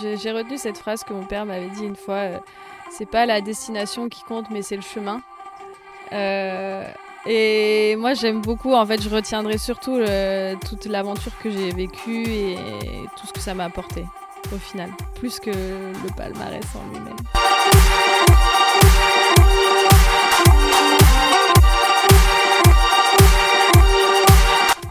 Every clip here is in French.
j'ai retenu cette phrase que mon père m'avait dit une fois. euh, c'est pas la destination qui compte, mais c'est le chemin. Euh, et moi, j'aime beaucoup. En fait, je retiendrai surtout le- toute l'aventure que j'ai vécue et tout ce que ça m'a apporté au final, plus que le palmarès en lui-même.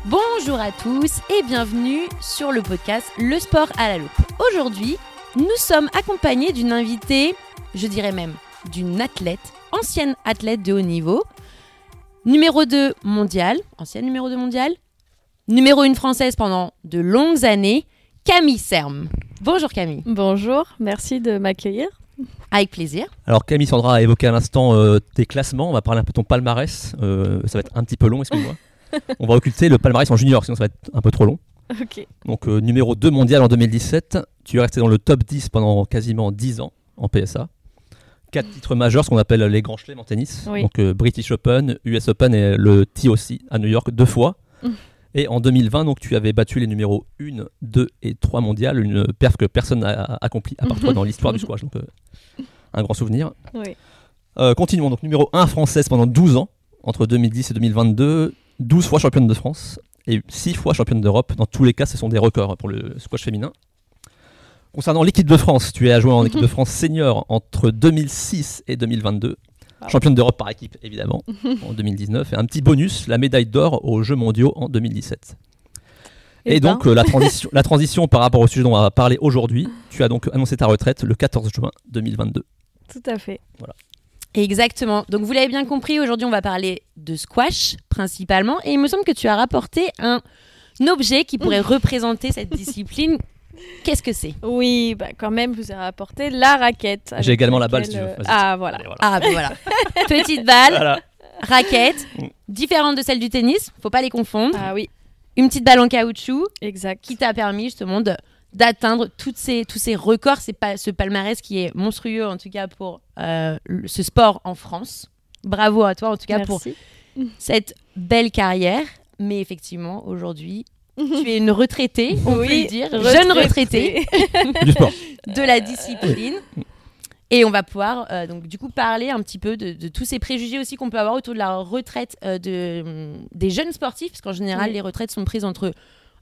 Bonjour à tous et bienvenue sur le podcast Le sport à la loupe. Aujourd'hui, nous sommes accompagnés d'une invitée, je dirais même d'une athlète, ancienne athlète de haut niveau, numéro 2 mondial, ancienne numéro 2 mondial, numéro 1 française pendant de longues années, Camille Serme. Bonjour Camille, Bonjour, merci de m'accueillir. avec plaisir. Alors Camille Sandra a évoqué à l'instant euh, tes classements, on va parler un peu de ton palmarès, Euh, ça va être un petit peu long, excuse-moi. on va occulter le palmarès en junior, sinon ça va être un peu trop long. Ok. Donc euh, numéro 2 mondial en 2017, tu es resté dans le top 10 pendant quasiment 10 ans en PSA. Quatre titres majeurs, ce qu'on appelle les grands chelems en tennis. Oui. Donc euh, British Open, US Open et le TOC à New York deux fois. Mm. Et en 2020, donc, tu avais battu les numéros 1, 2 et 3 mondiales, une perf que personne n'a accompli à part toi dans l'histoire du squash. Donc euh, un grand souvenir. Oui. Euh, continuons, donc numéro 1 française pendant 12 ans, entre 2010 et 2022, 12 fois championne de France et 6 fois championne d'Europe. Dans tous les cas, ce sont des records pour le squash féminin. Concernant l'équipe de France, tu as joué en équipe de France senior entre 2006 et 2022. Wow. Championne d'Europe par équipe, évidemment, en 2019. Et un petit bonus, la médaille d'or aux Jeux mondiaux en 2017. Et, Eh ben. donc, euh, la, transition, la transition par rapport au sujet dont on va parler aujourd'hui, tu as donc annoncé ta retraite le 14 juin 2022. Tout à fait. Exactement. Donc vous l'avez bien compris, aujourd'hui on va parler de squash principalement. Et il me semble que tu as rapporté un objet qui pourrait représenter cette discipline. Qu'est-ce que c'est? Oui, bah quand même, je vous ai rapporté la raquette. J'ai également la balle, si tu veux. Ah, voilà. Allez, voilà. Ah voilà. Petite balle, Voilà. raquette, Mm. différente de celle du tennis, faut pas les confondre. Ah oui, Une petite balle en caoutchouc exact. qui t'a permis justement de d'atteindre toutes ces, tous ces records, c'est pas ce palmarès qui est monstrueux en tout cas pour euh, ce sport en France. Bravo à toi en tout cas pour cette belle carrière. Mais effectivement, aujourd'hui, tu es une retraitée, on peut le dire, jeune retraitée Du sport. de la discipline. Et on va pouvoir euh, donc du coup parler un petit peu de, de tous ces préjugés aussi qu'on peut avoir autour de la retraite euh, de, hum, des jeunes sportifs, parce qu'en général Oui. les retraites sont prises entre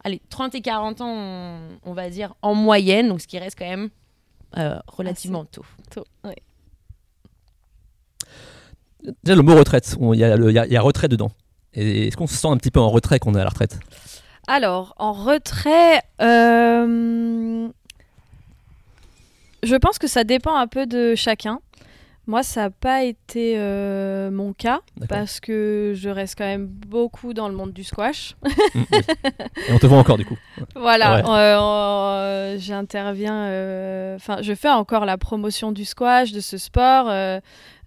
allez, 30 et 40 ans, on, on va dire, en moyenne, donc ce qui reste quand même euh, relativement tôt. Tôt, ouais. Déjà, le mot retraite, il y, a y y retrait dedans. Et est-ce qu'on se sent un petit peu en retrait quand on est à la retraite? Alors, en retrait, euh, je pense que ça dépend un peu de chacun. Moi, ça n'a pas été euh, mon cas parce que je reste quand même beaucoup dans le monde du squash. Mm, oui. Et on te voit encore du coup. Voilà, Ouais. euh, euh, j'interviens, euh, enfin, je fais encore la promotion du squash, de ce sport, euh,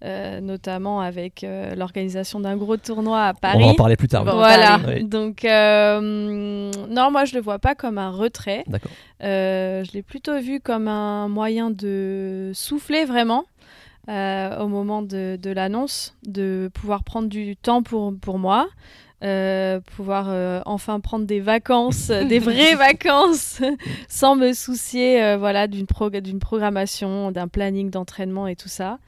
euh, notamment avec euh, l'organisation d'un gros tournoi à Paris. On va en parler plus tard. oui. Voilà. Oui. donc euh, non, moi je le vois pas comme un retrait. D'accord. Euh, je l'ai plutôt vu comme un moyen de souffler vraiment euh, au moment de, de l'annonce, de pouvoir prendre du temps pour, pour moi, euh, pouvoir euh, enfin prendre des vacances, des vraies vacances, sans me soucier euh, voilà, d'une prog- d'une programmation, d'un planning d'entraînement et tout ça.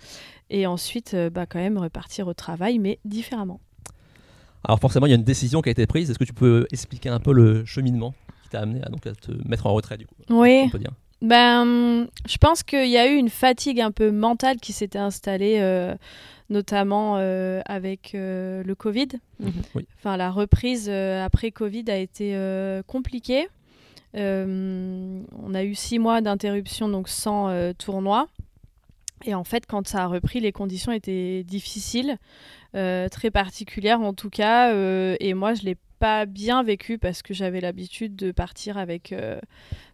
Et ensuite, euh, bah, quand même repartir au travail, mais différemment. Alors forcément, il y a une décision qui a été prise. Est-ce que tu peux expliquer un peu le cheminement qui t'a amené à, donc, à te mettre en retrait du coup? Oui. On peut dire. Ben, je pense qu'il y a eu une fatigue un peu mentale qui s'était installée, euh, notamment euh, avec euh, le Covid. Oui. Enfin, la reprise après Covid a été compliquée. On a eu six mois d'interruption, donc sans tournoi. Et en fait, quand ça a repris, les conditions étaient difficiles, très particulières en tout cas. et moi, je l'ai pas bien vécu parce que j'avais l'habitude de partir avec euh,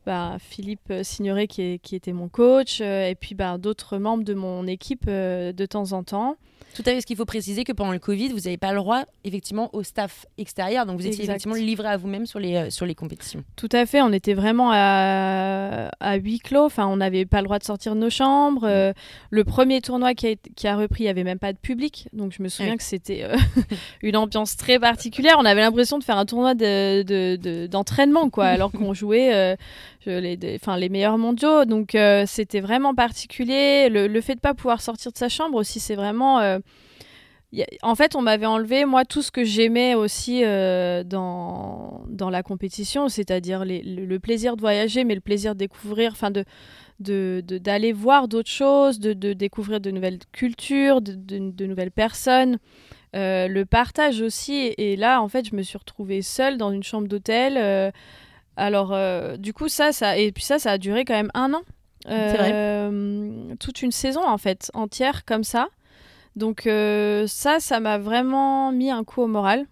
bah, Philippe Signoret qui, est- qui était mon coach euh, et puis bah, d'autres membres de mon équipe euh, de temps en temps. Tout à fait, ce qu'il faut préciser que pendant le Covid, vous n'avez pas le droit effectivement au staff extérieur, donc vous étiez Exact. effectivement livré à vous-même sur les, euh, sur les compétitions. Tout à fait, on était vraiment à, à huis clos, enfin, on n'avait pas le droit de sortir de nos chambres. Euh, le premier tournoi qui a, été- qui a repris, il n'y avait même pas de public, donc je me souviens Ouais. que c'était euh, une ambiance très particulière. On avait l'impression de faire un tournoi de- de- de- d'entraînement, quoi, alors qu'on jouait, euh, les, les meilleurs mondiaux. Donc c'était vraiment particulier. Le, fait de pas pouvoir sortir de sa chambre aussi, c'est vraiment en fait, on m'avait enlevé, moi, tout ce que j'aimais aussi euh, dans, dans la compétition, c'est-à-dire le, plaisir de voyager, mais le plaisir de découvrir, enfin, de d'aller de, voir d'autres choses, de, de, découvrir de nouvelles cultures, de, nouvelles personnes. Euh, le partage aussi. Et là, en fait, je me suis retrouvée seule dans une chambre d'hôtel. Euh, alors, du coup, ça, ça, et puis ça, ça a duré quand même un an. C'est vrai. Toute une saison, en fait, entière, comme ça. Donc euh, ça, ça m'a vraiment mis un coup au moral.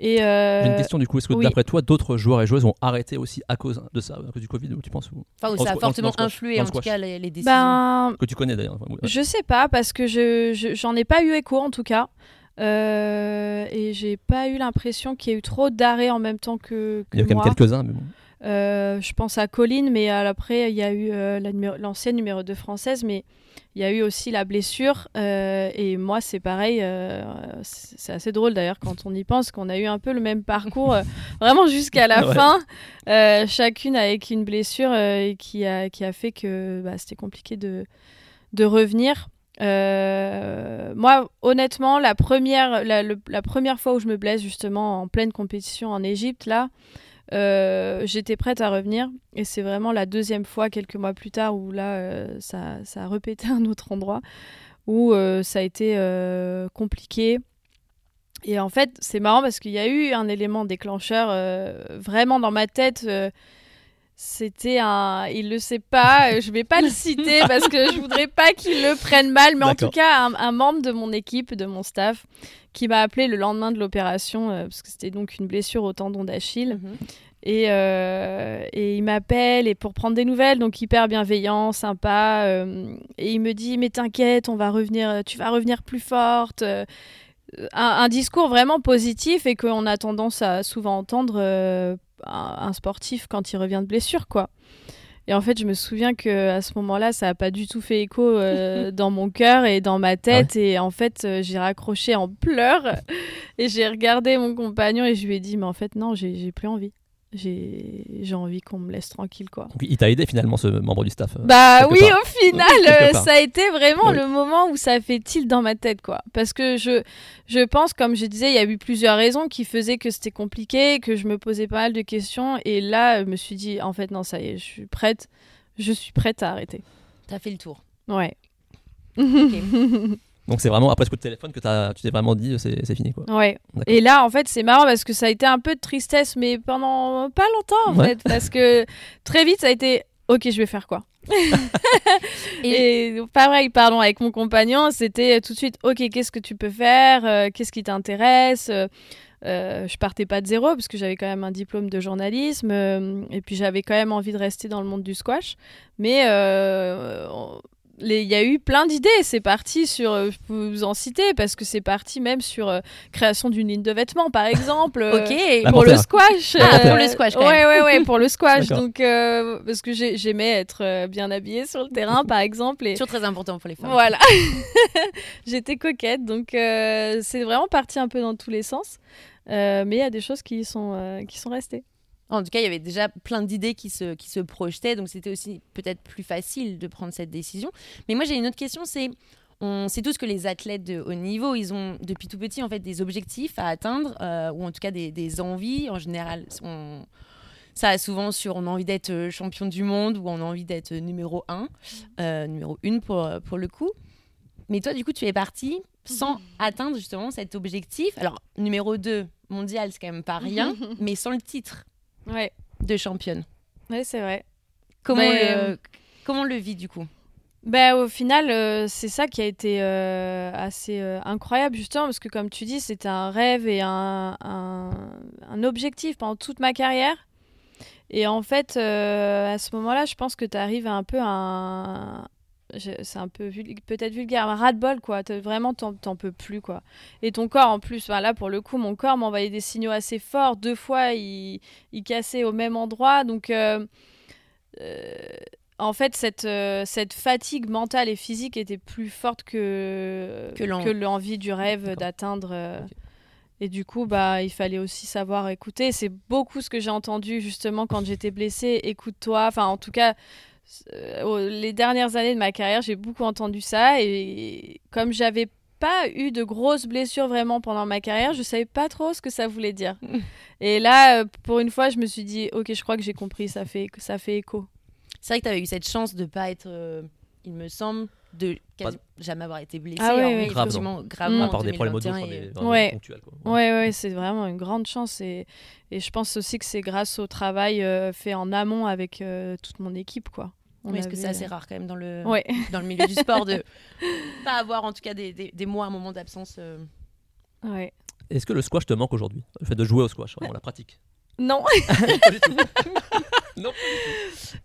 Et euh, J'ai une question du coup, est-ce que d'après toi, d'autres joueurs et joueuses ont arrêté aussi à cause de ça, à cause du Covid, ou tu penses Enfin, ça a fortement influé en tout cas les, les décisions. Ben, que tu connais d'ailleurs. Je sais pas, parce que je, j'en ai pas eu écho en tout cas. Euh, et j'ai pas eu l'impression qu'il y ait eu trop d'arrêts en même temps que, que Il y a quand même quelques-uns, mais bon. Euh, je pense à Colline, mais après, il y a eu l'ancienne numéro 2 française, mais il y a eu aussi la blessure. Euh, et moi, c'est pareil. Euh, c'est assez drôle d'ailleurs quand on y pense qu'on a eu un peu le même parcours, euh, vraiment jusqu'à la fin. chacune avec une blessure qui, a, qui a fait que bah, c'était compliqué de, de revenir. Moi, honnêtement, la première, fois où je me blesse justement en pleine compétition en Égypte, là, euh, j'étais prête à revenir et c'est vraiment la deuxième fois, quelques mois plus tard, où là, euh, ça, ça, a répété un autre endroit, où euh, ça a été compliqué. Et en fait, c'est marrant parce qu'il y a eu un élément déclencheur vraiment dans ma tête. C'était un. Il le sait pas, je vais pas le citer parce que je voudrais pas qu'il le prenne mal, mais en tout cas, un, un, membre de mon équipe, de mon staff, qui m'a appelé le lendemain de l'opération, euh, parce que c'était donc une blessure au tendon d'Achille. Mhm. Et, euh, et, il m'appelle et pour prendre des nouvelles, donc hyper bienveillant, sympa. Euh, et il me dit mais t'inquiète, on va revenir, tu vas revenir plus forte. Un, un, discours vraiment positif et qu'on a tendance à souvent entendre un, sportif quand il revient de blessure, quoi. Et en fait, je me souviens que à ce moment-là, ça n'a pas du tout fait écho euh, dans mon cœur et dans ma tête. Ah et en fait, euh, j'ai raccroché en pleurs et j'ai regardé mon compagnon et je lui ai dit, mais en fait, non, j'ai plus envie j'ai envie qu'on me laisse tranquille quoi. il t'a aidé finalement ce membre du staff. Euh, bah oui au final euh, ça a été vraiment le moment où ça a fait tilt dans ma tête quoi parce que je je pense comme je disais il y a eu plusieurs raisons qui faisaient que c'était compliqué que je me posais pas mal de questions et là je me suis dit en fait non ça y est je suis prête je suis prête à arrêter. T'as fait le tour. Ouais. Donc c'est vraiment après ce coup de téléphone que as, tu t'es vraiment dit c'est fini quoi. Ouais. Et là en fait c'est marrant parce que ça a été un peu de tristesse mais pendant pas longtemps en fait parce que très vite ça a été ok je vais faire quoi? et... et pareil pardon avec mon compagnon c'était tout de suite ok qu'est-ce que tu peux faire? Euh, qu'est-ce qui t'intéresse? Euh, je partais pas de zéro parce que j'avais quand même un diplôme de journalisme euh, et puis j'avais quand même envie de rester dans le monde du squash mais il y a eu plein d'idées. C'est parti sur, euh, je peux vous en citer, parce que c'est parti même sur euh, création d'une ligne de vêtements, par exemple. Euh, ok. Pour le squash. pour le squash, quand même. Ouais, ouais, pour le squash. Donc, parce que j'aimais être bien habillée sur le terrain, par exemple. Et... Toujours très important pour les femmes. Voilà. J'étais coquette, donc c'est vraiment parti un peu dans tous les sens. mais il y a des choses qui sont, qui sont restées. En tout cas, il y avait déjà plein d'idées qui se, qui se projetaient, donc c'était aussi peut-être plus facile de prendre cette décision. Mais moi, j'ai une autre question, c'est on sait tous que les athlètes de haut niveau, ils ont depuis tout petit en fait des objectifs à atteindre, euh, ou en tout cas des, des envies. En général, on, ça a souvent sur on a envie d'être euh, champion du monde ou on a envie d'être numéro 1, euh, numéro 1 pour, pour le coup. Mais toi, du coup, tu es parti sans atteindre justement cet objectif. Alors, numéro 2 mondial, c'est quand même pas rien, mais sans le titre ouais. de championne. Oui, c'est vrai. Comment, le, euh, comment on le vit du coup? Ben, au final, euh, c'est ça qui a été euh, assez incroyable, justement, parce que comme tu dis, c'était un rêve et un, un, un, objectif pendant toute ma carrière. Et en fait, à ce moment-là, je pense que tu arrives un peu à un, c'est un peu peut-être vulgaire, un ras-de-bol, quoi. Vraiment, t'en peux plus, quoi. Et ton corps, en plus, là, pour le coup, mon corps m'envoyait des signaux assez forts. Deux fois, il, il cassait au même endroit. Donc, euh, euh, en fait, cette, euh, cette fatigue mentale et physique était plus forte que, que l'envie du rêve d'atteindre. Et du coup, bah, il fallait aussi savoir écouter. C'est beaucoup ce que j'ai entendu justement quand j'étais blessée. Écoute-toi. Enfin, en tout cas, les dernières années de ma carrière, j'ai beaucoup entendu ça. Et comme j'avais pas eu de grosses blessures vraiment pendant ma carrière, je savais pas trop ce que ça voulait dire. et là, euh, pour une fois, je me suis dit, ok, je crois que j'ai compris. Ça fait, ça fait écho. C'est vrai que tu avais eu cette chance de pas être, euh, il me semble, de quasi- jamais avoir été blessé. Ah oui, oui. effectivement, Mm. gravement. À part en des problèmes audio, 2021 enfin, et- des- vraiment Ouais. ponctuels. Ouais, ouais, c'est vraiment une grande chance. Et, et je pense aussi que c'est grâce au travail euh, fait en amont avec euh, toute mon équipe, quoi. On Oui, parce que c'est assez rare quand même dans le, Ouais. dans le milieu du sport de pas avoir en tout cas des, des, des mois, un moment d'absence. euh. ouais. Est-ce que le squash te manque aujourd'hui? Le fait de jouer au squash, vraiment la pratique Non, Pas du tout. non.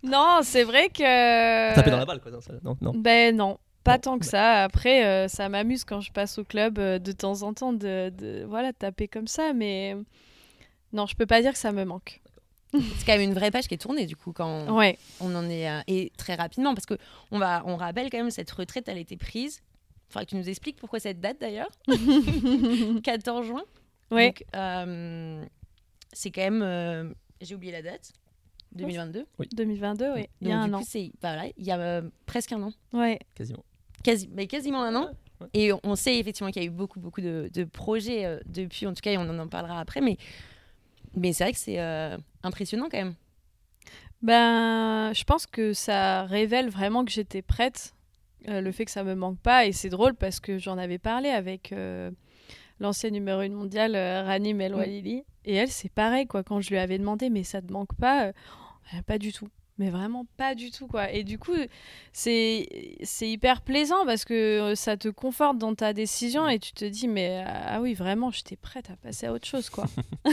non, c'est vrai que. Taper dans la balle, quoi. Non, ça- non, non. Ben non, pas Non, tant que bah. ça. Après, euh, ça m'amuse quand je passe au club euh, de temps en temps de, de voilà taper comme ça, mais non, je peux pas dire que ça me manque. C'est quand même une vraie page qui est tournée du coup quand Ouais. on en est euh, et très rapidement parce que on va on rappelle quand même cette retraite elle a été prise. Faudrait que tu nous expliques pourquoi cette date d'ailleurs. 14 juin. Ouais. Donc, euh, c'est quand même euh, j'ai oublié la date. 2022. 2022, oui. Il y a un du an. coup, c'est voilà, il y a euh, presque un an. Ouais. Quasiment. Quasi, mais quasiment un an. Ouais. Et on- on sait effectivement qu'il y a eu beaucoup, beaucoup de, de projets euh, depuis, en tout cas, et on en parlera après. Mais, mais c'est vrai que c'est euh, impressionnant quand même. Ben, je pense que ça révèle vraiment que j'étais prête. euh, le fait que ça me manque pas. Et c'est drôle parce que j'en avais parlé avec euh, l'ancienne numéro 1 mondiale, euh, Rani Melwalili. Et elle, c'est pareil, quoi. Quand je lui avais demandé, mais ça te manque pas Pas du tout. Mais vraiment pas du tout, quoi. Et du coup, c'est c'est hyper plaisant parce que euh, ça te conforte dans ta décision et tu te dis, mais ah oui, vraiment, j'étais prête à passer à autre chose, quoi.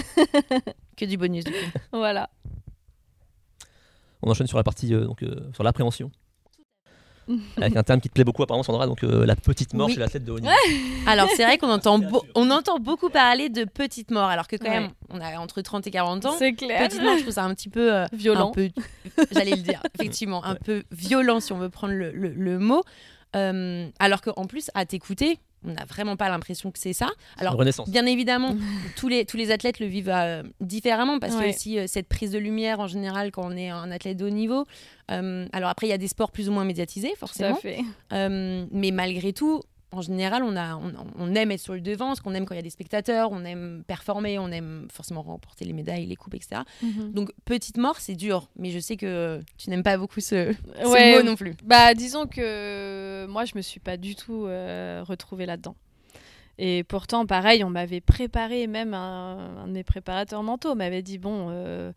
Que du bonus, du coup. voilà. On enchaîne sur la partie, euh, donc, euh, sur l'appréhension. Avec un terme qui te plaît beaucoup apparemment Sandra, donc euh, la petite mort Oui. chez l'athlète de haut niveau. Alors, c'est vrai qu'on entend, on entend beaucoup parler de petite mort, alors que quand Ouais. même, on a entre 30 et 40 ans. C'est clair. Petite mort, je trouve ça un petit peu. euh, Violent. j'allais le dire, effectivement, un peu violent si on veut prendre le, le- le mot. Euh, alors qu'en plus, à t'écouter, on n'a vraiment pas l'impression que c'est ça. Alors, Une renaissance. bien évidemment, tous les, tous les athlètes le vivent euh, différemment parce que Ouais. aussi euh, cette prise de lumière en général quand on est un athlète de haut niveau. euh, alors après, il y a des sports plus ou moins médiatisés, Tout à forcément. fait. Euh, mais malgré tout, en général, on, a, on, on aime être sur le devant, parce qu'on aime quand il y a des spectateurs, on aime performer, on aime forcément remporter les médailles, les coupes, etc. Mhm. Donc, petite mort, c'est dur, mais je sais que tu n'aimes pas beaucoup ce, ce Ouais, mot non plus. Bah, disons que moi, je me suis pas du tout euh, retrouvée là-dedans. Et pourtant, pareil, on m'avait préparé, même un, un de mes préparateurs mentaux m'avait dit bon, euh,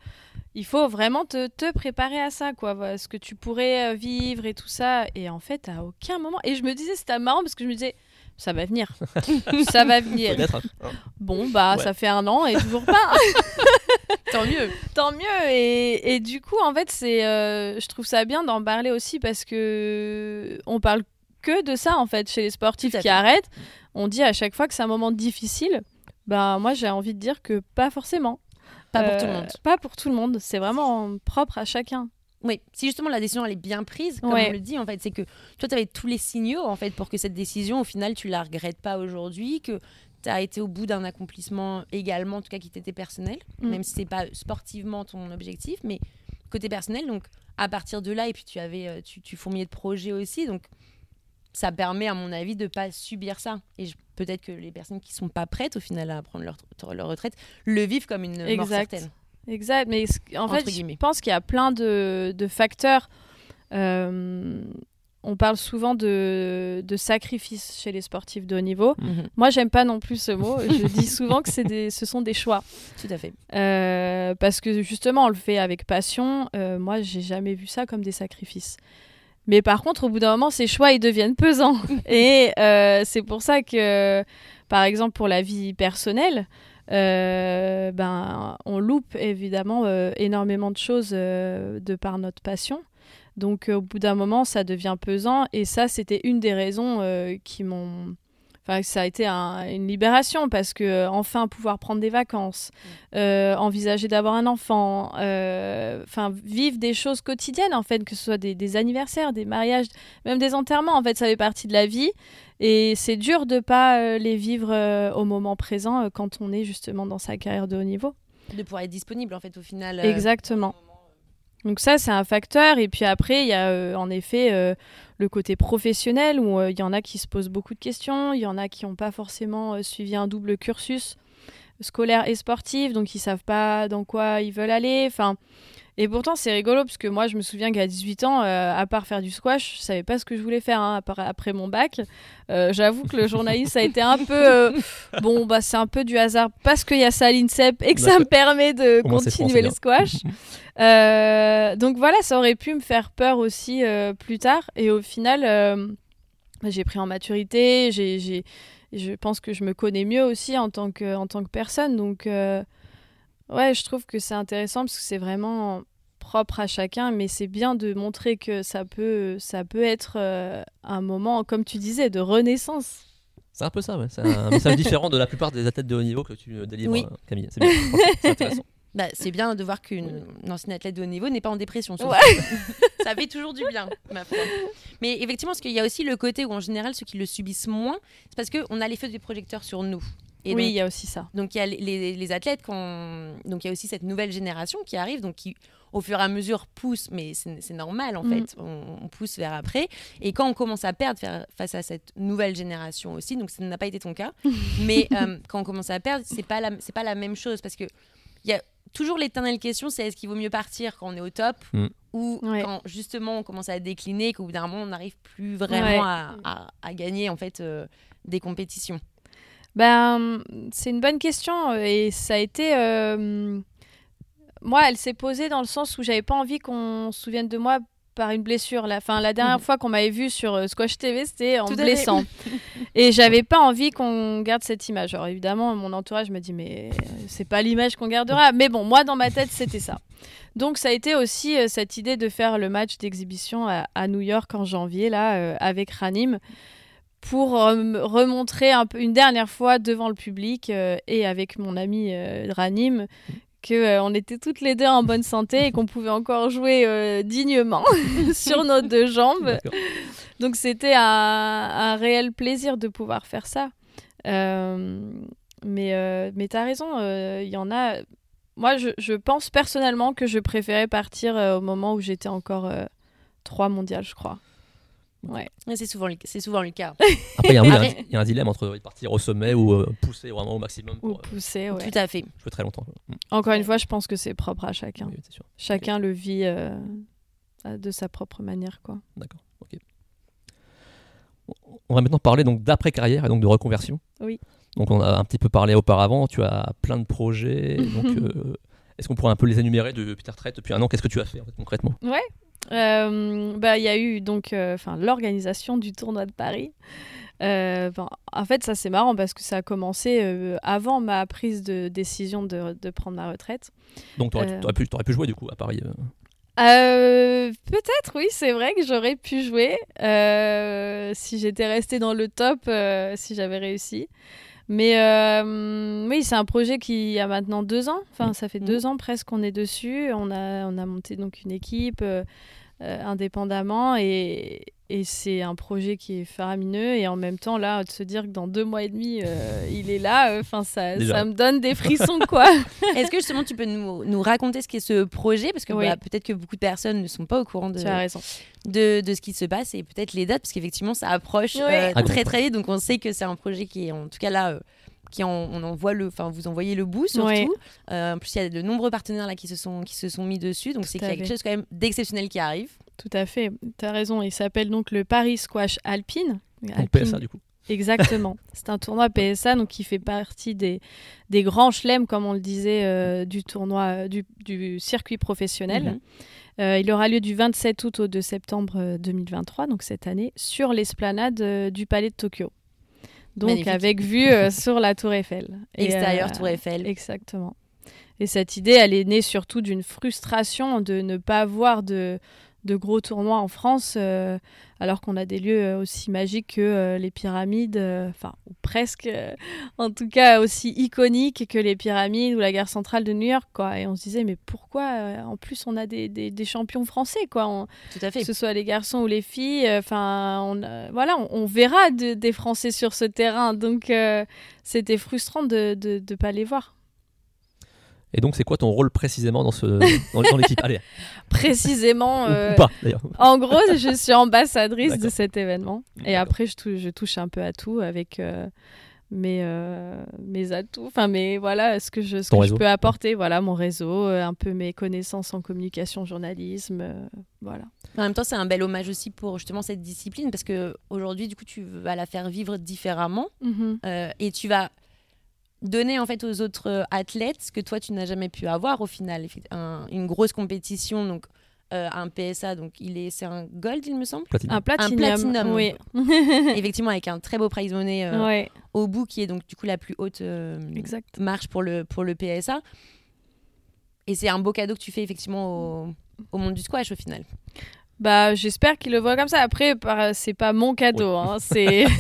il faut vraiment te, te préparer à ça, quoi, voilà, ce que tu pourrais euh, vivre et tout ça. Et en fait, à aucun moment. Et je me disais, c'était marrant parce que je me disais, ça va venir, ça va venir. Peut-être. hein. Bon, bah, Ouais. ça fait un an et toujours pas. Tant mieux. Tant mieux. Et, et du coup, en fait, c'est, euh, je trouve ça bien d'en parler aussi parce que on parle que de ça en fait chez les sportifs qui arrêtent. On dit à chaque fois que c'est un moment difficile. Ben moi, j'ai envie de dire que pas forcément. Pas pour Euh, tout le monde. Pas pour tout le monde. C'est vraiment propre à chacun. Oui, si justement la décision elle est bien prise, comme Ouais. on le dit, en fait, c'est que toi, tu avais tous les signaux en fait pour que cette décision, au final, tu la regrettes pas aujourd'hui, que tu as été au bout d'un accomplissement également, en tout cas qui t'était personnel, Mm. même si c'est pas sportivement ton objectif, mais côté personnel. Donc, à partir de là, et puis tu avais, euh, tu, tu fourmillais de projets aussi, donc ça permet, à mon avis, de pas subir ça. Et peut-être que les personnes qui sont pas prêtes, au final, à prendre leur, leur retraite, le vivent comme une mort Exact. certaine. Exact. Mais en Entre fait, guillemets. je pense qu'il y a plein de, de facteurs. Euh, on parle souvent de, de sacrifice chez les sportifs de haut niveau. Mhm. Moi, j'aime pas non plus ce mot. Je dis souvent que des, ce sont des choix. Tout à fait. Euh, parce que justement, on le fait avec passion. Euh, moi, j'ai jamais vu ça comme des sacrifices. Mais par contre, au bout d'un moment, ces choix, ils deviennent pesants. Et euh, c'est pour ça que, par exemple, pour la vie personnelle, euh, ben, on loupe évidemment euh, énormément de choses de par notre passion. Donc, au bout d'un moment, ça devient pesant. Et ça, c'était une des raisons qui m'ont enfin ça a été un- une libération parce que euh, enfin pouvoir prendre des vacances, euh, envisager d'avoir un enfant, euh, enfin vivre des choses quotidiennes en fait, que ce soit des, des anniversaires, des mariages, même des enterrements en fait, ça fait partie de la vie et c'est dur de pas les vivre au moment présent quand on est justement dans sa carrière de haut niveau. De pouvoir être disponible en fait au final. Exactement. Donc ça, c'est un facteur. Et puis après, il y a euh, en effet euh, le côté professionnel où euh, il y en a qui se posent beaucoup de questions, il y en a qui n'ont pas forcément suivi un double cursus scolaire et sportif, donc ils savent pas dans quoi ils veulent aller. Enfin, et pourtant, c'est rigolo parce que moi, je me souviens qu'à 18 ans, euh, à part faire du squash, je savais pas ce que je voulais faire hein, après mon bac. Euh, J'avoue que le journalisme ça a été un peu euh, bon, bah c'est un peu du hasard parce qu'il y a ça à l'INSEP et que ça me permet de Au continuer le français, squash. Donc voilà, ça aurait pu me faire peur aussi plus tard. Et au final, euh, j'ai pris en maturité. J'ai, j'ai- je pense que je me connais mieux aussi en tant que, en tant que personne. Donc ouais, je trouve que c'est intéressant parce que c'est vraiment propre à chacun, mais c'est bien de montrer que ça peut, ça peut être euh, un moment, comme tu disais, de renaissance. C'est un peu ça, ouais. C'est un message différent de la plupart des athlètes de haut niveau que tu euh, délivres, Oui. euh, Camille. C'est bien. Franchement, C'est intéressant. Bah, c'est bien de voir qu'une une ancienne athlète de haut niveau n'est pas en dépression. Ouais. ça fait toujours du bien, ma foi. Mais effectivement, parce qu'il y a aussi le côté où, en général, ceux qui le subissent moins, c'est parce qu'on a l'effet des projecteurs sur nous. Et oui, il y a aussi ça. donc il y a les, athlètes, quand... donc il y a aussi cette nouvelle génération qui arrive, donc qui au fur et à mesure pousse, mais c'est normal en Mm. fait, on, on pousse vers après. Et quand on commence à perdre face à cette nouvelle génération aussi, donc ça n'a pas été ton cas, mais euh, quand on commence à perdre, c'est pas c'est pas la même chose parce que il y a toujours l'éternelle question, c'est est-ce qu'il vaut mieux partir quand on est au top Mm. ou Ouais. quand justement on commence à décliner, qu'au bout d'un moment on n'arrive plus vraiment Ouais. à, à- à gagner en fait euh, des compétitions. Ben, c'est une bonne question euh, et ça a été. euh, Moi, elle s'est posée dans le sens où j'avais pas envie qu'on se souvienne de moi par une blessure. La, fin, la dernière Mhm. fois qu'on m'avait vu sur euh, Squash TV, c'était en me blessant. et j'avais pas envie qu'on garde cette image. Alors évidemment, mon entourage me dit mais c'est pas l'image qu'on gardera. Mais bon, moi dans ma tête, c'était ça. Donc ça a été aussi euh, cette idée de faire le match d'exhibition à, à New York en janvier là euh, avec Ranim pour euh, remontrer un peu une dernière fois devant le public euh, et avec mon ami euh, Ranim que euh, on était toutes les deux en bonne santé et qu'on pouvait encore jouer euh, dignement sur nos deux jambes. Donc c'était un, un réel plaisir de pouvoir faire ça. Euh, mais mais t'as raison, euh, il y en a. Moi, je, je pense personnellement que je préférais partir au moment où j'étais encore euh, 3 mondiales, je crois. Ouais. Ouais, C'est souvent, le- c'est souvent le cas. Après, il y, a un- y y a dilemme entre partir au sommet ou euh, pousser vraiment au maximum Ou euh, pousser, ouais. Tout à fait. jouer très longtemps. Mm, Encore une fois, je pense que c'est propre à chacun. oui, c'est sûr. Chacun le vit euh, de sa propre manière, quoi. D'accord. Ok. On va maintenant parler donc d'après carrière et donc de reconversion. Oui. Donc on a un petit peu parlé auparavant. Tu as plein de projets. donc euh, est-ce qu'on pourrait un peu les énumérer depuis ta retraite depuis un an Qu'est-ce que tu as fait en fait, concrètement? Euh, bah, il y a eu donc euh, enfin l'organisation du tournoi de Paris. Euh, ben, en fait, ça c'est marrant parce que ça a commencé euh, avant ma prise de décision de, de prendre ma retraite. Donc tu aurais, Euh. pu, jouer du coup à Paris. euh. Euh, Peut-être, oui, c'est vrai que j'aurais pu jouer euh, si j'étais restée dans le top, euh, si j'avais réussi. Mais euh, oui, c'est un projet qui a maintenant deux ans. Enfin, ça fait Mhm. deux ans presque qu'on est dessus. On a, on a monté donc une équipe euh, indépendamment et, et c'est un projet qui est faramineux. Et en même temps, là, de se dire que dans deux mois et demi, euh, il est là, enfin, ça, Déjà. ça me donne des frissons, quoi. Est-ce que justement tu peux nous, nous raconter ce qu'est ce projet? Parce que Oui. bah, peut-être que beaucoup de personnes ne sont pas au courant de, tu as raison. de, de ce qui se passe et peut-être les dates, parce qu'effectivement ça approche Oui. euh, Ah, très très vite. Donc on sait que c'est un projet qui est en tout cas là. Qui en, on en voit le, enfin vous envoyez le bout surtout. Euh, en plus il y a de nombreux partenaires là qui se sont qui se sont mis dessus, donc c'est Tout qu'il y à a quelque chose quand même d'exceptionnel qui arrive. Tout à fait, tu as raison. Il s'appelle donc le Paris Squash Alpine. Alpine, PSA du coup. Exactement. C'est un tournoi PSA donc qui fait partie des, des grands chelems, comme on le disait, euh, du tournoi euh, du, du circuit professionnel. Mhm. Euh, il aura lieu du 27 août au 2 septembre euh, 2023, donc cette année, sur l'esplanade euh, du Palais de Tokyo. Donc Magnifique. avec vue euh, sur la Tour Eiffel. Et, Extérieur euh, Tour Eiffel. Exactement. Et cette idée, elle est née surtout d'une frustration de ne pas voir de, de gros tournois en France, euh, alors qu'on a des lieux euh, aussi magiques que euh, les pyramides, enfin, ou presque, en tout cas aussi iconiques que les pyramides ou la gare centrale de New York, quoi. Et on se disait, mais pourquoi, en plus, on a des, des, des champions français, quoi. On, Tout à fait. que ce soit les garçons ou les filles, enfin, voilà, on, on verra de- des Français sur ce terrain. Donc, c'était frustrant de ne pas les voir. Et donc, c'est quoi ton rôle précisément dans, ce, dans, dans l'équipe Allez, Précisément. ou- euh, ou, pas d'ailleurs. En gros, je suis ambassadrice de cet événement. Et après, je touche, je touche un peu à tout avec euh, mes, euh, mes atouts. Enfin, mes, voilà, ce que je, ce Ton que je réseau. peux apporter. Voilà, mon réseau, un peu mes connaissances en communication, journalisme. euh, voilà. En même temps, c'est un bel hommage aussi pour justement cette discipline parce que aujourd'hui, du coup, tu vas la faire vivre différemment Mhm. euh, et tu vas donner en fait aux autres euh, athlètes ce que toi tu n'as jamais pu avoir au final. Un- une grosse compétition, donc euh, un PSA, donc il est, c'est un gold, il me semble? Un platinum. platinum. Oui. Effectivement, avec un très beau prize money euh, ouais, au bout, qui est donc du coup la plus haute euh, exact. marche pour le, pour le PSA. Et c'est un beau cadeau que tu fais effectivement au, au monde du squash au final. Bah, j'espère qu'il le voit comme ça. Après, c'est pas mon cadeau. hein, C'est.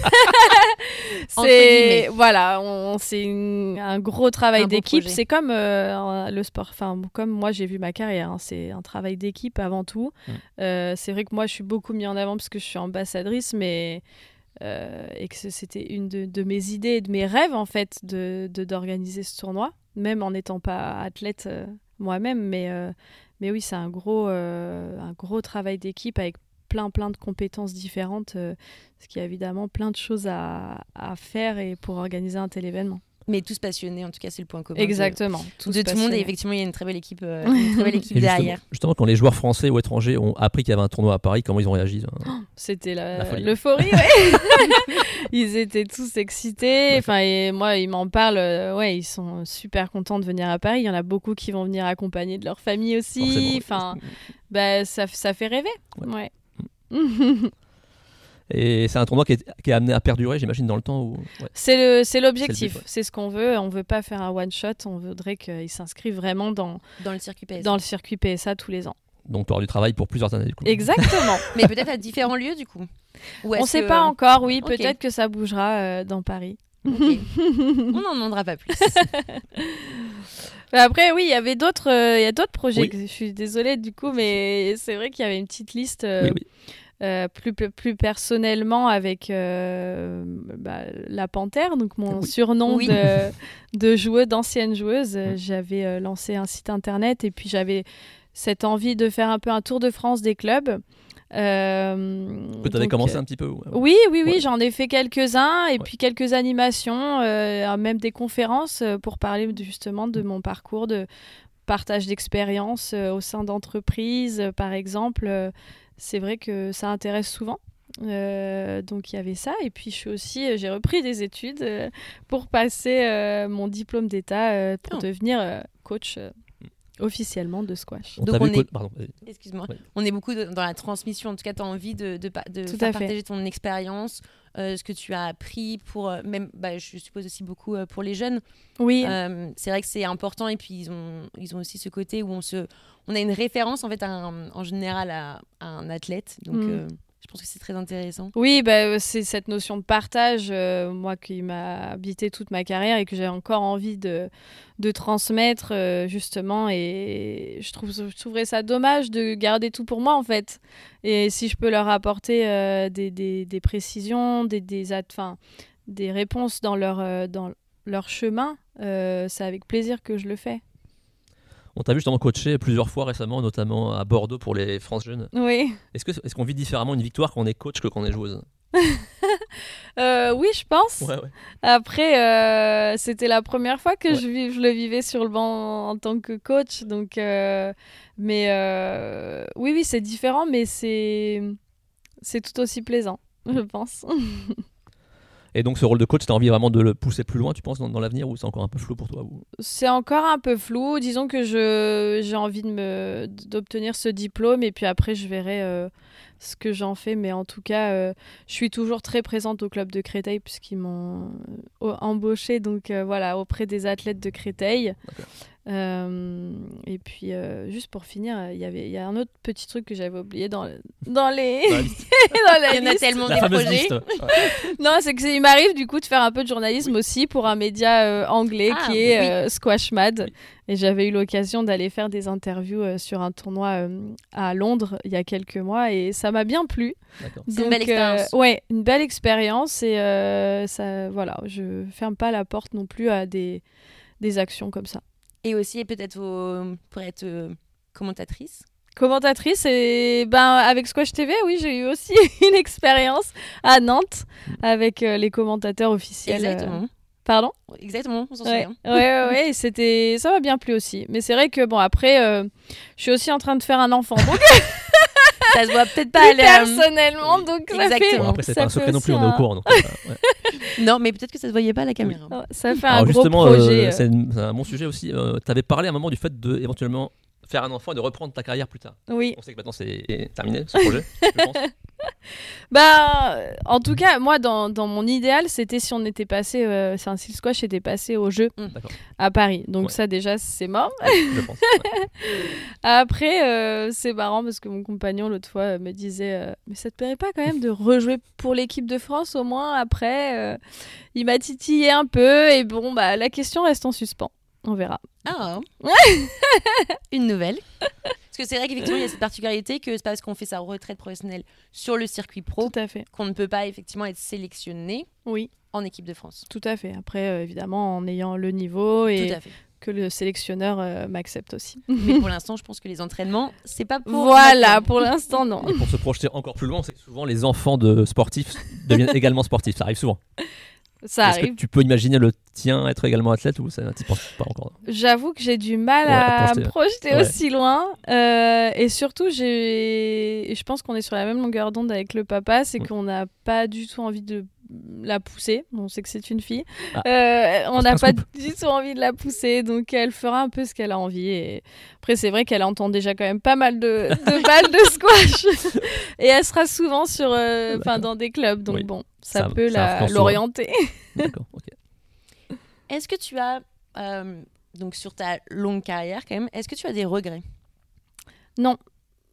Voilà, on, c'est une- un gros travail d'équipe. C'est comme euh, le sport. Enfin, comme moi, j'ai vu ma carrière. hein, C'est un travail d'équipe avant tout. Mm. Euh, c'est vrai que moi, je suis beaucoup mis en avant parce que je suis ambassadrice, mais. euh, et que c'était une de, de mes idées, de mes rêves en fait, de de- d'organiser ce tournoi, même en n'étant pas athlète euh, moi-même. Mais, euh, mais oui, c'est un gros, euh, un gros travail d'équipe avec plein plein de compétences différentes, euh, parce qu'il a évidemment plein de choses à, à faire et pour organiser un tel événement. Mais tous passionnés, en tout cas, c'est le point commun. de- Exactement. De, tous tout le monde, et effectivement, il y a une très belle équipe, euh, une très belle équipe justement, derrière. justement, quand les joueurs français ou étrangers ont appris qu'il y avait un tournoi à Paris, comment ils ont réagi hein C'était la- La folie. l'euphorie, ouais. ils étaient tous excités. Ouais. Enfin, et moi, ils m'en parlent. euh, ouais, ils sont super contents de venir à Paris. Il y en a beaucoup qui vont venir accompagner de leur famille aussi. Forcément. Enfin, bah, ça, ça fait rêver. Ouais. Ouais. Et c'est un tournoi qui est, qui est amené à perdurer, j'imagine, dans le temps. Ou... Ouais. C'est le, c'est l'objectif. ouais. C'est ce qu'on veut. On veut pas faire un one shot. On voudrait qu'ils s'inscrivent vraiment dans, Dans le circuit PSA. dans le circuit PSA tous les ans. Donc, tu auras du travail pour plusieurs années. Du coup. Exactement. Mais peut-être à différents lieux, du coup. Ou On est-ce sait que- pas encore. Oui, peut-être que ça bougera euh, dans Paris. On n'en demandera pas plus. Mais Après, oui, il y avait d'autres, euh, il y a d'autres projets. Oui. je suis désolée du coup, mais c'est vrai qu'il y avait une petite liste euh, Oui, oui. Euh, plus, plus personnellement avec euh, bah, la panthère, donc mon Oui. surnom Oui. de, de joueuse, d'ancienne joueuse. Euh, Mm. J'avais lancé un site internet et puis j'avais cette envie de faire un peu un tour de France des clubs. Euh, tu avais commencé un petit peu. ouais. oui, oui, oui, Ouais. j'en ai fait quelques-uns et Ouais. puis quelques animations, euh, même des conférences pour parler justement de mon parcours de partage d'expérience euh, au sein d'entreprises, par exemple. C'est vrai que ça intéresse souvent. Euh, donc il y avait ça et puis je suis aussi euh, j'ai repris des études euh, pour passer euh, mon diplôme d'état pour Oh. devenir coach officiellement de squash. On Donc on est- Pardon, vas-y. Excuse-moi. Ouais. On est beaucoup de- dans la transmission. En tout cas, tu as envie de, de, pa- de Tout faire à fait. partager ton expérience, euh, ce que tu as appris pour, euh, même, bah, je suppose aussi beaucoup euh, pour les jeunes. Oui, Euh, c'est vrai que c'est important et puis ils ont, ils ont aussi ce côté où on, se, on a une référence en fait à un- en général à, à un athlète. Donc Mm. Pense que c'est très intéressant. Oui, bah, euh, c'est cette notion de partage, euh, moi, qui m'a habité toute ma carrière et que j'ai encore envie de, transmettre, euh, justement. Et je, trouve, je trouverais ça dommage de garder tout pour moi, en fait. Et si je peux leur apporter des, précisions, des, des, des réponses dans leur, dans leur chemin, c'est avec plaisir que je le fais. On t'a vu justement coacher plusieurs fois récemment, notamment à Bordeaux pour les France Jeunes. Oui. Est-ce que est-ce qu'on vit différemment une victoire quand on est coach que quand on est joueuse? Euh, oui, je pense. Ouais, ouais. Après, euh, c'était la première fois que Ouais. je, le vivais sur le banc en tant que coach. Donc, euh, mais oui, oui, c'est différent, mais c'est c'est tout aussi plaisant, je pense. Et donc ce rôle de coach, t'as envie vraiment de le pousser plus loin, tu penses, dans, dans l'avenir, ou c'est encore un peu flou pour toi ou- C'est encore un peu flou. Disons que je j'ai envie de me d'obtenir ce diplôme et puis après je verrai euh, ce que j'en fais, mais en tout cas, euh, je suis toujours très présente au club de Créteil puisqu'ils m'ont euh, embauché donc euh, voilà auprès des athlètes de Créteil. Euh, et puis euh, juste pour finir, il y avait il y a un autre petit truc que j'avais oublié dans le- dans les Dans la liste. dans la Il y en a tellement La des projets. liste. Ouais. Non, c'est que c'est- il m'arrive du coup de faire un peu de journalisme aussi pour un média euh, anglais Ah, qui est oui. euh, Squash Mad. Et j'avais eu l'occasion d'aller faire des interviews euh, sur un tournoi euh, à Londres il y a quelques mois et ça m'a bien plu. D'accord. C'est une Donc, belle expérience. euh, ouais, une belle expérience et euh, ça, voilà, je ferme pas la porte non plus à des, des actions comme ça. Et aussi, peut-être pour être euh, commentatrice. Commentatrice et ben avec Squash TV, oui, j'ai eu aussi une expérience à Nantes avec euh, les commentateurs officiels. euh, Exactement. Pardon? Exactement, on s'en Ouais, souvient. ouais, ouais, ouais, c'était, ça m'a bien plu aussi. Mais c'est vrai que bon, après, euh, je suis aussi en train de faire un enfant, donc Ça se voit peut-être pas plus euh, personnellement, donc ça fait, Exactement. Bon, après, c'est ça pas un fait secret non plus, on est au un- courant. donc, euh, ouais. Non, mais peut-être que ça se voyait pas à la caméra. Oh, Ça fait un Alors gros justement, euh, projet. euh. c'est un bon sujet aussi. tu avais parlé à un moment du fait de éventuellement faire un enfant et de reprendre ta carrière plus tard. Oui. On sait que maintenant c'est terminé ce projet, je pense. Bah, en tout cas, moi, dans, dans mon idéal, c'était si on était passé, euh, si un style squash était passé au jeu D'accord, à Paris. Donc Ouais. ça, déjà, c'est mort. je pense. ouais. Après, euh, c'est marrant parce que mon compagnon l'autre fois euh, me disait euh, Mais ça te plairait pas quand même de rejouer pour l'équipe de France au moins après euh, Il m'a titillé un peu et bon, bah la question reste en suspens. On verra. Ah Une nouvelle. Parce que c'est vrai qu'effectivement, il y a cette particularité que c'est parce qu'on fait sa retraite professionnelle sur le circuit pro Tout à fait. qu'on ne peut pas effectivement être sélectionné Oui, en équipe de France. tout à fait. Après, euh, évidemment, en ayant le niveau et Tout à fait. que le sélectionneur euh, m'accepte aussi. Mais pour l'instant, je pense que les entraînements, c'est pas pour. voilà, pour l'instant, non. Et pour se projeter encore plus loin, c'est que souvent les enfants de sportifs deviennent également sportifs. Ça arrive souvent. Ça Est-ce que tu peux imaginer le tien être également athlète ou ça t'y penses pas encore? J'avoue que j'ai du mal Ouais, à à projeter. me projeter Ouais. aussi loin. Euh, et surtout, j'ai... je pense qu'on est sur la même longueur d'onde avec le papa, c'est qu'on n'a pas du tout envie de la pousser. On sait que c'est une fille. Ah. Euh, on n'a pas du tout envie de la pousser, donc elle fera un peu ce qu'elle a envie. Et après, c'est vrai qu'elle entend déjà quand même pas mal de, de balles de squash. et elle sera souvent sur, euh, enfin, dans des clubs, donc Oui. bon, ça, Ça- peut ça l'orienter. D'accord. Est-ce que tu as. euh, donc, sur ta longue carrière, quand même, est-ce que tu as des regrets?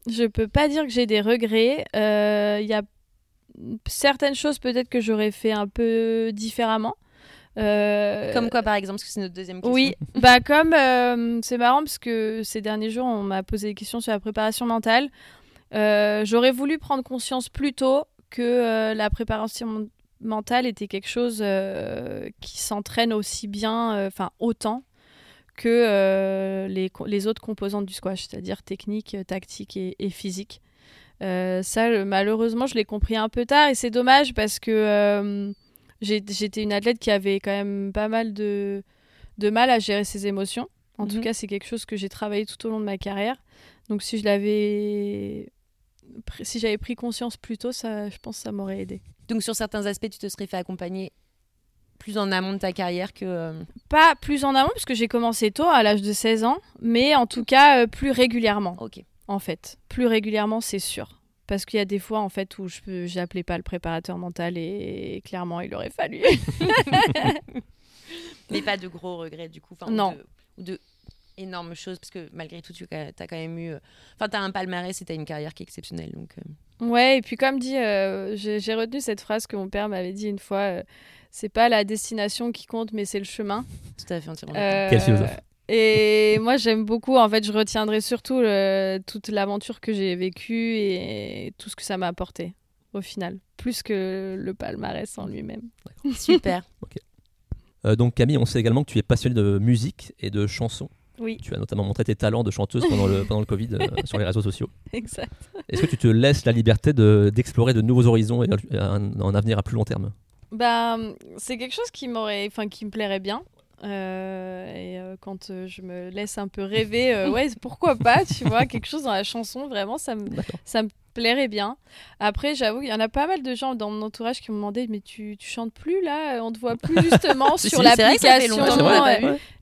Je peux pas dire que j'ai des regrets. Euh, Il y a certaines choses peut-être que j'aurais fait un peu différemment. Euh, Comme quoi, par exemple Parce que c'est notre deuxième question. Oui, bah comme euh, c'est marrant parce que ces derniers jours on m'a posé des questions sur la préparation mentale. Euh, J'aurais voulu prendre conscience plus tôt que la préparation mentale était quelque chose qui s'entraîne aussi bien, enfin autant que les, autres composantes du squash, c'est-à-dire technique, tactique et, et physique. Euh, ça, malheureusement, je l'ai compris un peu tard et c'est dommage parce que euh, j'étais une athlète qui avait quand même pas mal de, de mal à gérer ses émotions. En tout Mhm. cas, c'est quelque chose que j'ai travaillé tout au long de ma carrière. Donc, si je l'avais, si j'avais pris conscience plus tôt, ça, je pense que ça m'aurait aidé. Donc, sur certains aspects, tu te serais fait accompagner plus en amont de ta carrière que. euh, Pas plus en amont, parce que j'ai commencé tôt, à l'âge de 16 ans, mais en tout cas euh, plus régulièrement. Ok. En fait. Plus régulièrement, c'est sûr. Parce qu'il y a des fois, en fait, où je peux- j'appelais pas le préparateur mental et, clairement, il aurait fallu. Mais pas de gros regrets, du coup. enfin, ou Non. de- Ou de, énormes choses, parce que malgré tout, tu as quand même eu. euh, Enfin, tu as un palmarès et tu as une carrière qui est exceptionnelle. Donc, euh, ouais, et puis comme dit, euh, j'ai retenu cette phrase que mon père m'avait dit une fois, euh, c'est pas la destination qui compte, mais c'est le chemin. tout à fait entièrement. Euh, Quel philosophe? Et moi, j'aime beaucoup. En fait, je retiendrai surtout le- toute l'aventure que j'ai vécue et tout ce que ça m'a apporté, au final. Plus que le palmarès en lui-même. Super. Euh, donc Camille, on sait également que tu es passionnée de musique et de chansons. Oui, Tu as notamment montré tes talents de chanteuse pendant le, pendant le Covid euh, sur les réseaux sociaux. exact. Est-ce que tu te laisses la liberté de- d'explorer de, nouveaux horizons et un, un avenir à plus long terme? Bah, c'est quelque chose qui m'aurait, enfin, qui me plairait bien. Euh, et euh, quand euh, je me laisse un peu rêver, ouais, pourquoi pas, tu vois, quelque chose dans la chanson, vraiment, ça me, ça me plairait bien. Après, j'avoue, il y en a pas mal de gens dans mon entourage qui m'ont demandé, mais tu, tu chantes plus là, on te voit plus justement sur l'application.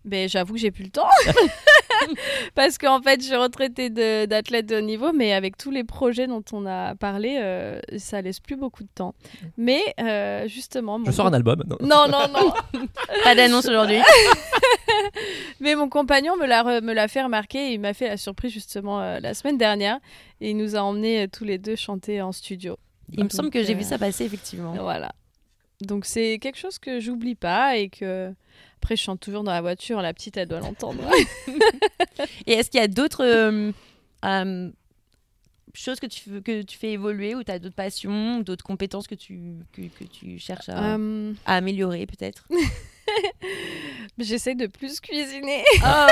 Mais j'avoue que j'ai plus le temps. Parce qu'en fait, je suis retraitée d'athlète de, haut niveau, mais avec tous les projets dont on a parlé, euh, ça laisse plus beaucoup de temps. Mais euh, justement, mon Je sors un album. Non. non, non, non. Pas d'annonce aujourd'hui. Mais mon compagnon me l'a re- me l'a fait remarquer et il m'a fait la surprise justement euh, la semaine dernière et il nous a emmenés euh, tous les deux chanter en studio. Il me semble que j'ai euh, vu ça passer effectivement. Voilà. Donc c'est quelque chose que j'oublie pas et que après je chante toujours dans la voiture, la petite elle doit l'entendre. Et est-ce qu'il y a d'autres euh, euh, choses que tu, fais- que tu fais évoluer ou tu as d'autres passions, d'autres compétences que tu, que, que tu cherches à, Euh, à améliorer peut-être? J'essaie de plus cuisiner Oh.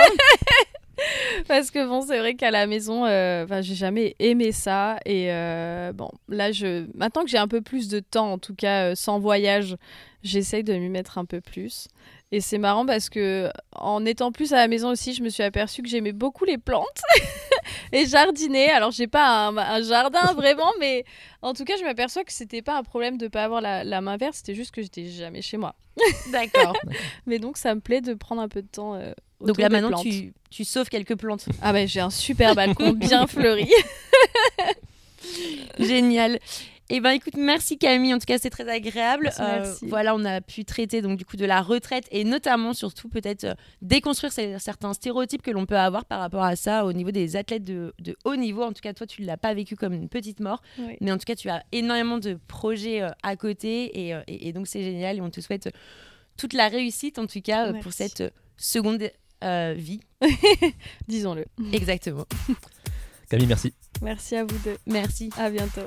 parce que bon c'est vrai qu'à la maison, euh, j'ai jamais aimé ça et euh, bon là je maintenant que j'ai un peu plus de temps en tout cas euh, sans voyage, j'essaye de m'y mettre un peu plus. Et c'est marrant parce que en étant plus à la maison aussi, je me suis aperçue que j'aimais beaucoup les plantes et jardiner. Alors j'ai pas un, un jardin vraiment, mais en tout cas je m'aperçois que c'était pas un problème de pas avoir la, la main verte, c'était juste que j'étais jamais chez moi. D'accord. Mais donc ça me plaît de prendre un peu de temps. euh, Donc là maintenant plantes. tu, tu sauves quelques plantes. Ah bah j'ai un super balcon bien fleuri. Génial. Eh ben écoute, merci Camille. En tout cas, c'est très agréable. Euh, Merci. voilà, on a pu traiter donc du coup de la retraite et notamment surtout peut-être euh, déconstruire ces- certains stéréotypes que l'on peut avoir par rapport à ça au niveau des athlètes de, de haut niveau. En tout cas, toi, tu l'as pas vécu comme une petite mort, Oui. mais en tout cas, tu as énormément de projets euh, à côté et, euh, et- et donc c'est génial et on te souhaite toute la réussite en tout cas euh, pour cette seconde euh, vie. Disons-le. Exactement. Camille, merci. Merci à vous deux. Merci. À bientôt.